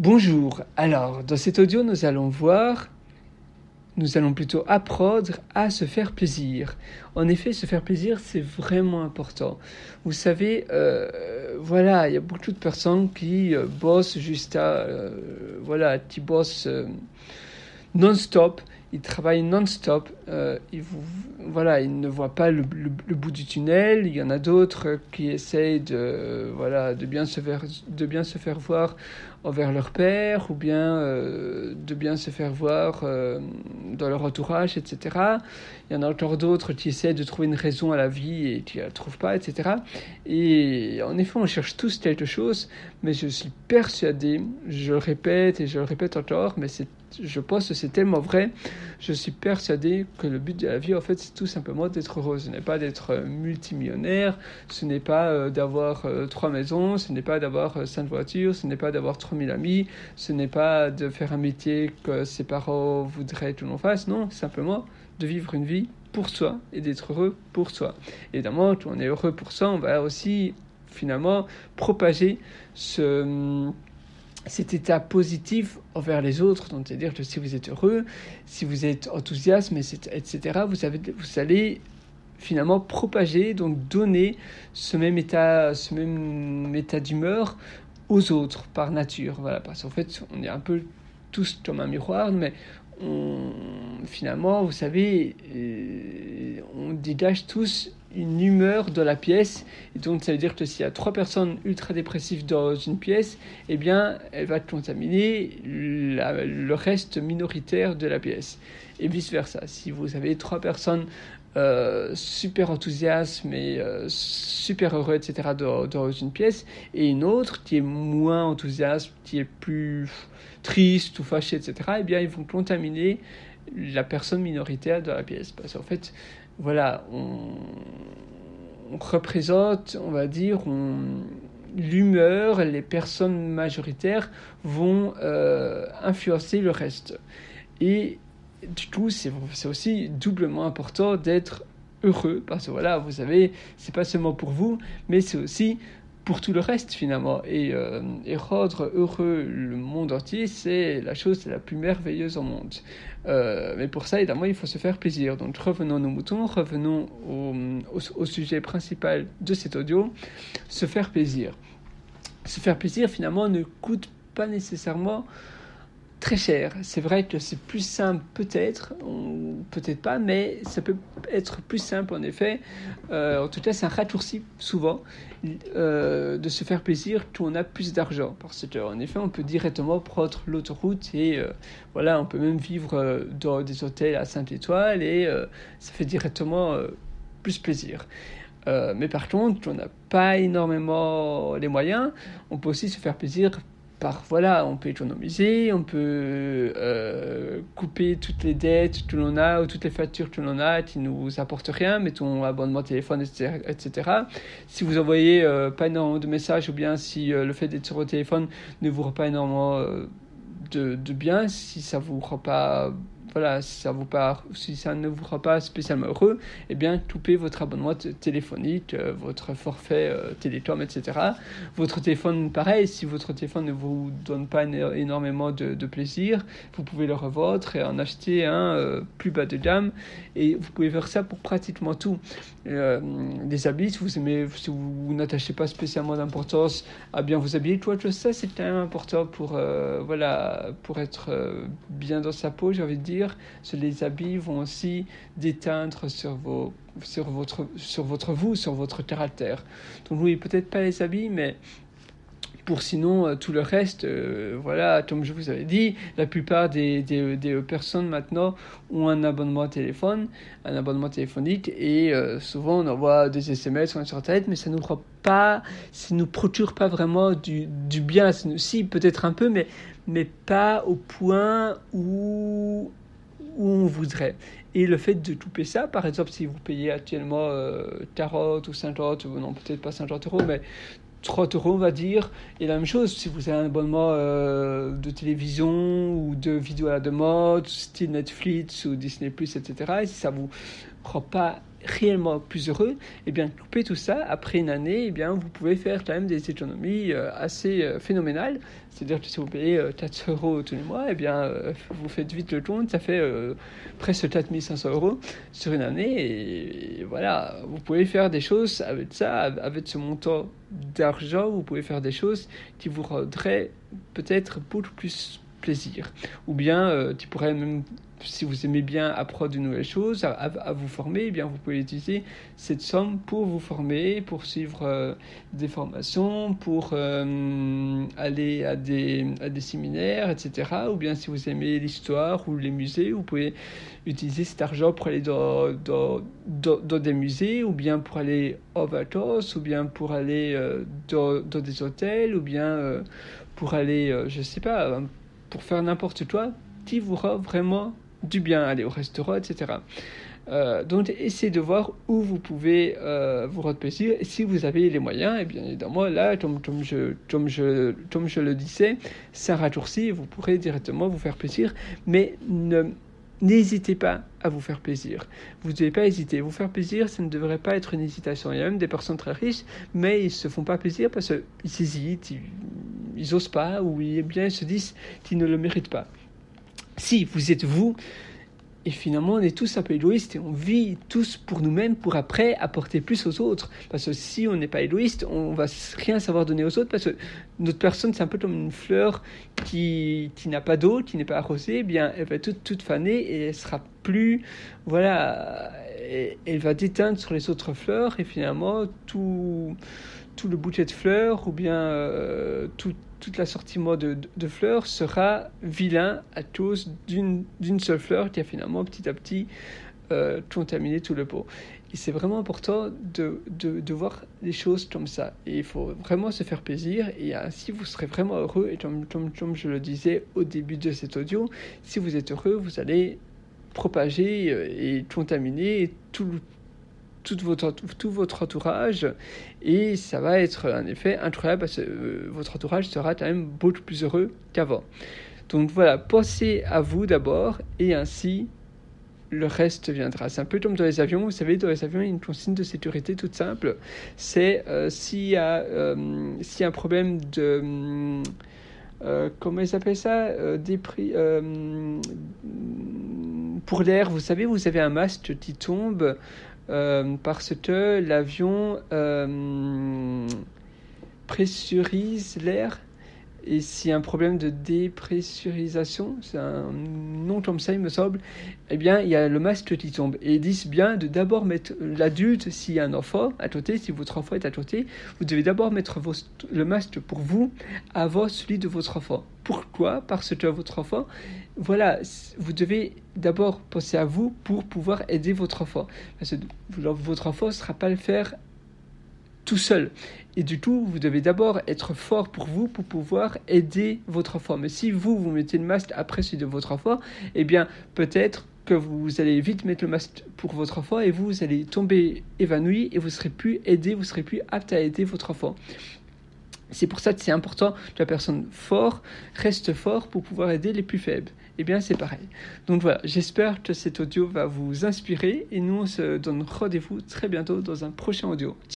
Bonjour, alors dans cet audio nous allons voir, nous allons plutôt apprendre à se faire plaisir. En effet, se faire plaisir c'est vraiment important. Vous savez, euh, voilà, il y a beaucoup de personnes qui euh, bossent juste à, euh, voilà, qui bossent non-stop il travaille non-stop. Euh, il, voilà, il ne voit pas le, bout du tunnel. Il y en a d'autres qui essayent de, voilà, de, bien se faire, de bien se faire voir envers leur père ou bien euh, de bien se faire voir euh, dans leur entourage, etc. Il y en a encore d'autres qui essaient de trouver une raison à la vie et qui ne la trouvent pas, etc. Et en effet, on cherche tous quelque chose, mais je suis persuadé, je le répète et je le répète encore, mais c'est je pense que c'est tellement vrai. Je suis persuadé que le but de la vie, en fait, c'est tout simplement d'être heureux. Ce n'est pas d'être euh, multimillionnaire, ce n'est pas euh, d'avoir euh, trois maisons, ce n'est pas d'avoir cinq voitures, ce n'est pas d'avoir 3000 amis, ce n'est pas de faire un métier que ses parents voudraient que l'on fasse. Non, simplement de vivre une vie pour soi et d'être heureux pour soi. Évidemment, quand on est heureux pour soi, on va aussi finalement propager ce cet état positif envers les autres, c'est-à-dire que si vous êtes heureux, si vous êtes enthousiaste, etc., vous, vous allez finalement propager, donc donner ce même état, ce même état d'humeur aux autres par nature. Voilà, parce qu'en fait, on est un peu tous comme un miroir, mais finalement, vous savez, euh, on dégage tous une humeur dans la pièce. Et donc, ça veut dire que s'il y a trois personnes ultra dépressives dans une pièce, eh bien, elle va contaminer le reste minoritaire de la pièce. Et vice-versa. Si vous avez trois personnes euh, super enthousiastes, mais euh, super heureux, etc., dans, une pièce, et une autre qui est moins enthousiaste, qui est plus triste ou fâché, etc., eh bien, ils vont contaminer la personne minoritaire de la pièce. Parce qu'en fait, voilà, on, représente, on va dire, l'humeur, les personnes majoritaires vont euh, influencer le reste. Et du coup, c'est aussi doublement important d'être heureux, parce que voilà, vous savez, c'est pas seulement pour vous, mais c'est aussi pour tout le reste finalement. Et, euh, et, rendre heureux le monde entier, c'est la chose la plus merveilleuse au monde. Euh, mais pour ça, évidemment, il faut se faire plaisir. Donc revenons nos moutons, revenons au, au, sujet principal de cet audio, se faire plaisir. Se faire plaisir finalement ne coûte pas nécessairement très cher. C'est vrai que c'est plus simple peut-être, peut-être pas, mais ça peut être plus simple en effet. Euh, en tout cas, c'est un raccourci souvent euh, de se faire plaisir quand on a plus d'argent. Parce qu'en effet, on peut directement prendre l'autoroute et euh, voilà, on peut même vivre dans des hôtels à 5 étoiles et ça fait directement plus plaisir. mais par contre, on n'a pas énormément les moyens, on peut aussi se faire plaisir voilà, on peut économiser, on peut euh, couper toutes les dettes que l'on a ou toutes les factures que l'on a qui nous apportent rien, mettons abonnement téléphone, etc. etc. Si vous envoyez euh, pas énormément de messages ou bien si euh, le fait d'être sur votre téléphone ne vous rend pas énormément de, de bien, si ça vous rend pas voilà, si ça, ne vous rend pas spécialement heureux, eh bien, coupez votre abonnement téléphonique, euh, votre forfait euh, télécom, etc. Votre téléphone, pareil, si votre téléphone ne vous donne pas énormément de, plaisir, vous pouvez le revendre et en acheter un euh, plus bas de gamme. Et vous pouvez faire ça pour pratiquement tout. les habits, si vous si vous, n'attachez pas spécialement d'importance à bien vous habiller, toi, ça, c'est quand même important pour, voilà, pour être bien dans sa peau, j'ai envie de dire les habits vont aussi déteindre sur, vos, sur, votre, sur votre vous, sur votre caractère. Donc oui, peut-être pas les habits, mais pour sinon euh, tout le reste, euh, voilà, comme je vous avais dit, la plupart des, des, des, personnes maintenant ont un abonnement téléphone, un abonnement téléphonique, et euh, souvent on envoie des SMS sur Internet, mais ça nous pas, ça nous procure pas vraiment du, du bien. Si peut-être un peu, mais mais pas au point où où on voudrait. Et le fait de couper ça, par exemple, si vous payez actuellement euh, 40 ou 50, ou non, peut-être pas 50 euros, mais 30 euros, on va dire. Et la même chose, si vous avez un abonnement euh, de télévision ou de vidéos à la demande, style Netflix ou Disney, etc., et si ça vous pas réellement plus heureux, et eh bien, couper tout ça, après une année, et eh bien, vous pouvez faire quand même des économies euh, assez euh, phénoménales. C'est-à-dire que si vous payez 4 euh, euros tous les mois, et eh bien, vous faites vite le compte, ça fait presque 4500 euros sur une année. Et, voilà, vous pouvez faire des choses avec ça, avec ce montant d'argent, vous pouvez faire des choses qui vous rendraient peut-être beaucoup plus plaisir. Ou bien, tu pourrais même si vous aimez bien apprendre de nouvelles choses, à, vous former, eh bien vous pouvez utiliser cette somme pour vous former, pour suivre euh, des formations, pour euh, aller à des, à des séminaires, etc. Ou bien si vous aimez l'histoire ou les musées, vous pouvez utiliser cet argent pour aller dans, dans, dans, des musées, ou bien pour aller en vacances, ou bien pour aller euh, dans, des hôtels, ou bien pour aller, je sais pas, pour faire n'importe quoi qui vous rend vraiment du bien, aller au restaurant, etc. Euh, donc, essayez de voir où vous pouvez euh, vous rendre plaisir. Et si vous avez les moyens, et bien évidemment, là, comme, je, comme, je, comme je le disais, c'est un raccourci, vous pourrez directement vous faire plaisir. Mais ne, n'hésitez pas à vous faire plaisir. Vous ne devez pas hésiter. Vous faire plaisir, ça ne devrait pas être une hésitation. Il y a même des personnes très riches, mais ils ne se font pas plaisir parce qu'ils hésitent, n'osent pas, ou bien ils se disent qu'ils ne le méritent pas si vous êtes vous, et finalement on est tous un peu égoïstes et on vit tous pour nous-mêmes pour après apporter plus aux autres. Parce que si on n'est pas égoïste, on va rien savoir donner aux autres parce que notre personne c'est un peu comme une fleur qui, qui n'a pas d'eau, qui n'est pas arrosée, eh bien elle va toute, toute fanée et elle sera plus, voilà, elle va déteindre sur les autres fleurs et finalement tout, tout le bouquet de fleurs ou bien euh, tout toute l'assortiment de, de, fleurs sera vilain à cause d'une seule fleur qui a finalement petit à petit euh, contaminé tout le pot. Et c'est vraiment important de, de, voir les choses comme ça. Et il faut vraiment se faire plaisir. Et ainsi, vous serez vraiment heureux. Et comme, comme, comme je le disais au début de cet audio, si vous êtes heureux, vous allez propager euh, et contaminer tout, tout votre, tout votre entourage et ça va être un effet incroyable parce que euh, votre entourage sera quand même beaucoup plus heureux qu'avant. Donc voilà, pensez à vous d'abord et ainsi le reste viendra. C'est un peu comme dans les avions. Vous savez, dans les avions, il y a une consigne de sécurité toute simple. C'est euh, s'il y, euh, y, a un problème de... comment ils appellent ça Des prix pour l'air, vous savez, vous avez un masque qui tombe euh, parce que l'avion euh, pressurise l'air et a un problème de dépressurisation, c'est un nom comme ça, il me semble, eh bien, il y a le masque qui tombe. Et ils disent bien de d'abord mettre l'adulte, s'il y a un enfant à côté, si votre enfant est à côté, vous devez d'abord mettre le masque pour vous avant celui de votre enfant. Pourquoi? Parce que votre enfant, voilà, vous devez d'abord penser à vous pour pouvoir aider votre enfant. Votre enfant ne sera pas le faire tout seul. Et du coup, vous devez d'abord être fort pour vous pour pouvoir aider votre enfant. Mais si vous, vous mettez le masque après celui de votre enfant, eh bien, peut-être que vous allez vite mettre le masque pour votre enfant et vous, vous allez tomber évanoui et vous serez plus aidé, vous serez plus apte à aider votre enfant. C'est pour ça que c'est important que la personne forte reste fort pour pouvoir aider les plus faibles. Eh bien, c'est pareil. Donc voilà, j'espère que cet audio va vous inspirer et nous, on se donne rendez-vous très bientôt dans un prochain audio.